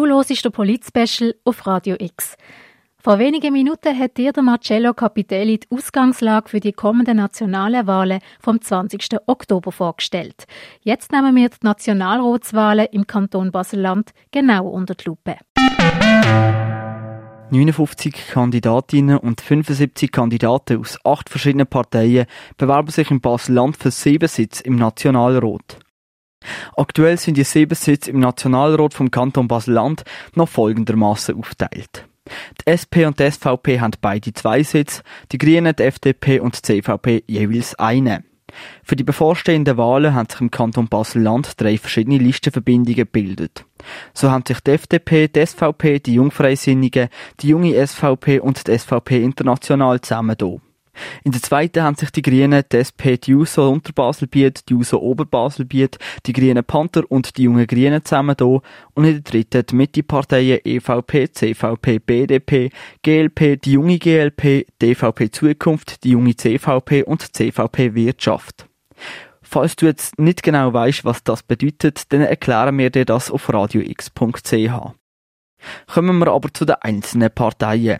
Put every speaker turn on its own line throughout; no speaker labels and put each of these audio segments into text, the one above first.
Du hörst den Polit-Special auf Radio X. Vor wenigen Minuten hat dir der Marcello Capitelli die Ausgangslage für die kommenden nationalen Wahlen vom 20. Oktober vorgestellt. Jetzt nehmen wir die Nationalratswahlen im Kanton Basel-Land genau unter die Lupe.
59 Kandidatinnen und 75 Kandidaten aus acht verschiedenen Parteien bewerben sich im Basel-Land für sieben Sitze im Nationalrat. Aktuell sind die sieben Sitze im Nationalrat vom Kanton Basel-Land noch folgendermaßen aufgeteilt. Die SP und die SVP haben beide zwei Sitze, die Grünen, die FDP und die CVP jeweils einen. Für die bevorstehenden Wahlen haben sich im Kanton Basel-Land drei verschiedene Listenverbindungen gebildet. So haben sich die FDP, die SVP, die Jungfreisinnigen, die junge SVP und die SVP international zusammen in der zweiten haben sich die Grünen, die SP, die JUSO Unterbaselbiet, die JUSO Oberbaselbiet, die Grünen Panther und die Jungen Grünen zusammen da und in der dritten die Mitteparteien EVP, CVP, BDP, GLP, die junge GLP, DVP Zukunft, die junge CVP und CVP Wirtschaft. Falls du jetzt nicht genau weißt, was das bedeutet, dann erklären wir dir das auf radiox.ch. Kommen wir aber zu den einzelnen Parteien.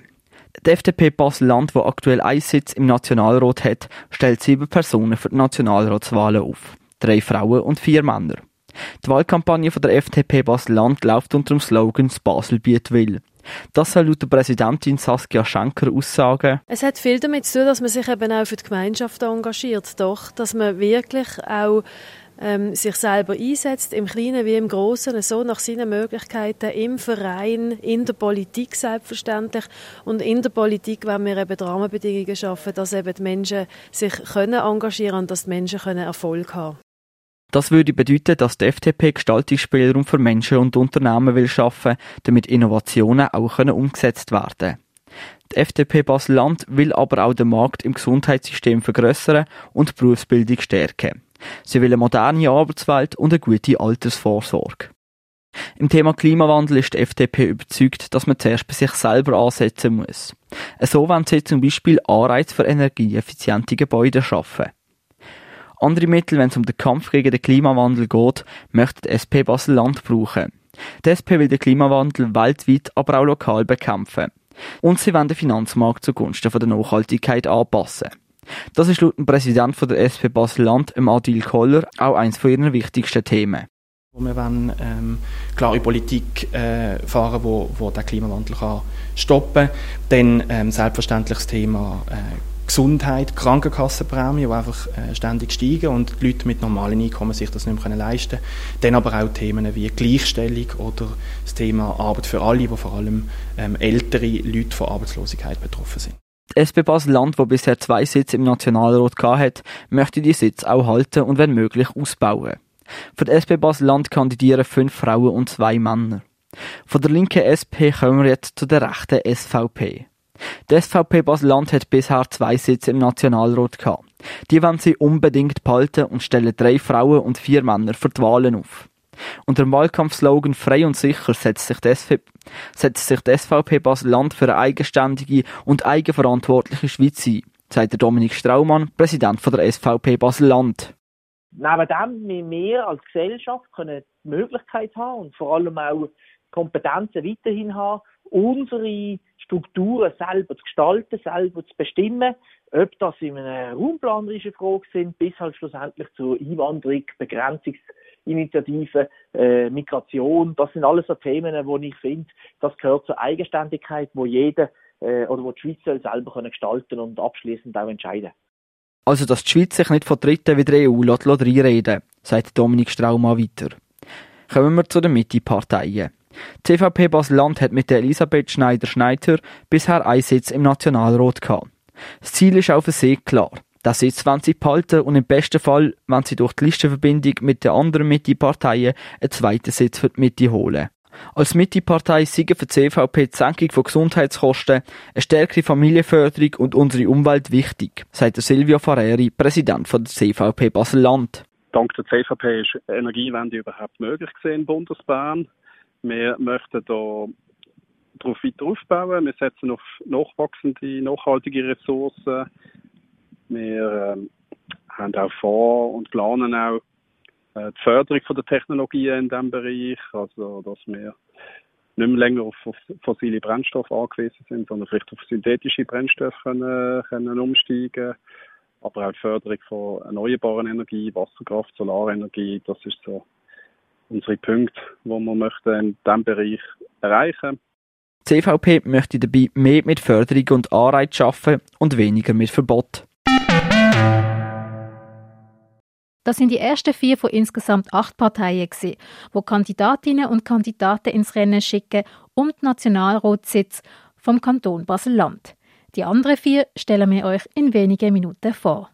Die FDP Basel-Land, die aktuell einen Sitz im Nationalrat hat, stellt sieben Personen für die Nationalratswahlen auf. Drei Frauen und vier Männer. Die Wahlkampagne von der FDP Basel-Land läuft unter dem Slogan «Das Baselbiet will». Das soll laut der Präsidentin Saskia Schenker aussagen.
Es hat viel damit zu tun, dass man sich eben auch für die Gemeinschaft engagiert, doch, dass man wirklich auch ähm, sich selber einsetzt, im Kleinen wie im Großen, so nach seinen Möglichkeiten, im Verein, in der Politik selbstverständlich. Und in der Politik wollen wir eben die Rahmenbedingungen schaffen, dass eben die Menschen sich können engagieren und dass die Menschen können Erfolg haben
das würde bedeuten, dass die FDP Gestaltungsspielraum für Menschen und Unternehmen will schaffen, damit Innovationen auch umgesetzt werden können. Die FDP Basel-Land will aber auch den Markt im Gesundheitssystem vergrößern und die Berufsbildung stärken. Sie will eine moderne Arbeitswelt und eine gute Altersvorsorge. Im Thema Klimawandel ist die FDP überzeugt, dass man zuerst bei sich selber ansetzen muss. So wollen sie zum Beispiel Anreize für energieeffiziente Gebäude schaffen. Andere Mittel, wenn es um den Kampf gegen den Klimawandel geht, möchte die SP Basel-Land brauchen. Die SP will den Klimawandel weltweit, aber auch lokal bekämpfen. Und sie wollen den Finanzmarkt zugunsten der Nachhaltigkeit anpassen. Das ist laut dem Präsidenten der SP Basel-Land, Adil Koller, auch eines von ihren wichtigsten Themen.
Wir wollen ähm, klare Politik äh, fahren, wo, wo der Klimawandel kann stoppen kann. Dann ähm, selbstverständlich das Thema äh, Gesundheit, Krankenkassenprämie, die einfach äh, ständig steigen und die Leute mit normalen Einkommen sich das nicht mehr leisten können. Dann aber auch Themen wie Gleichstellung oder das Thema Arbeit für alle, wo vor allem ähm, ältere Leute von Arbeitslosigkeit betroffen sind.
SP Basel-Land, die bisher zwei Sitze im Nationalrat hat, möchte die Sitze auch halten und wenn möglich ausbauen. Für die SP Basel-Land kandidieren fünf Frauen und zwei Männer. Von der linken SP kommen wir jetzt zu der rechten SVP. Die SVP Basel-Land hat bisher zwei Sitze im Nationalrat gehabt. Die wollen sie unbedingt behalten und stellen drei Frauen und vier Männer für die Wahlen auf. Unter dem Wahlkampfslogan Frei und sicher setzt sich SV setzt sich die SVP Basel-Land für eine eigenständige und eigenverantwortliche Schweiz ein, sagt Dominik Straumann, Präsident der SVP Basel-Land.
Neben dem wir, wir als Gesellschaft können die Möglichkeit haben und vor allem auch Kompetenzen weiterhin haben, unsere Strukturen selber zu gestalten, selber zu bestimmen, ob das in einer raumplanerischen Frage sind, bis halt schlussendlich zur Einwanderung, Begrenzungs- Initiative, äh, Migration, das sind alles so Themen, wo ich finde, das gehört zur Eigenständigkeit, wo jeder äh, oder wo die Schweiz soll selber können gestalten und abschließend auch entscheiden.
Also, dass die Schweiz sich nicht von Dritten wie der EU lässt, lässt reinreden, sagt Dominik Straumann weiter. Kommen wir zu den Mitte-Parteien. Die CVP Basel-Land hat mit der Elisabeth Schneider-Schneider bisher einen Sitz im Nationalrat gehabt. Das Ziel ist auf See klar. Das Sitz wollen sie behalten und im besten Fall, wenn sie durch die Listenverbindung mit den anderen Mitte-Parteien einen zweiten Sitz für die Mitte holen. Als Mitte-Partei siegen für die CVP die Senkung von Gesundheitskosten, eine stärkere Familienförderung und unsere Umwelt wichtig, sagt Silvio Fareri, Präsident der CVP Basel-Land.
Dank der CVP ist Energiewende überhaupt möglich in Bundesbahn. Wir möchten da darauf weiter aufbauen. Wir setzen auf nachwachsende, nachhaltige Ressourcen. Wir ähm, haben auch vor und planen auch äh, die Förderung von der Technologien in diesem Bereich, also dass wir nicht mehr länger auf, fossile Brennstoffe angewiesen sind, sondern vielleicht auf synthetische Brennstoffe können, können umsteigen aber auch die Förderung von erneuerbaren Energie, Wasserkraft, Solarenergie, das ist so unsere Punkte, die wir möchten in diesem Bereich erreichen.
Die CVP möchte dabei mehr mit Förderung und Anreiz schaffen und weniger mit Verbot.
Das sind die ersten vier von insgesamt acht Parteien, die Kandidatinnen und Kandidaten ins Rennen schicken um die Nationalratssitz vom Kanton Basel-Land. Die anderen vier stellen wir euch in wenigen Minuten vor.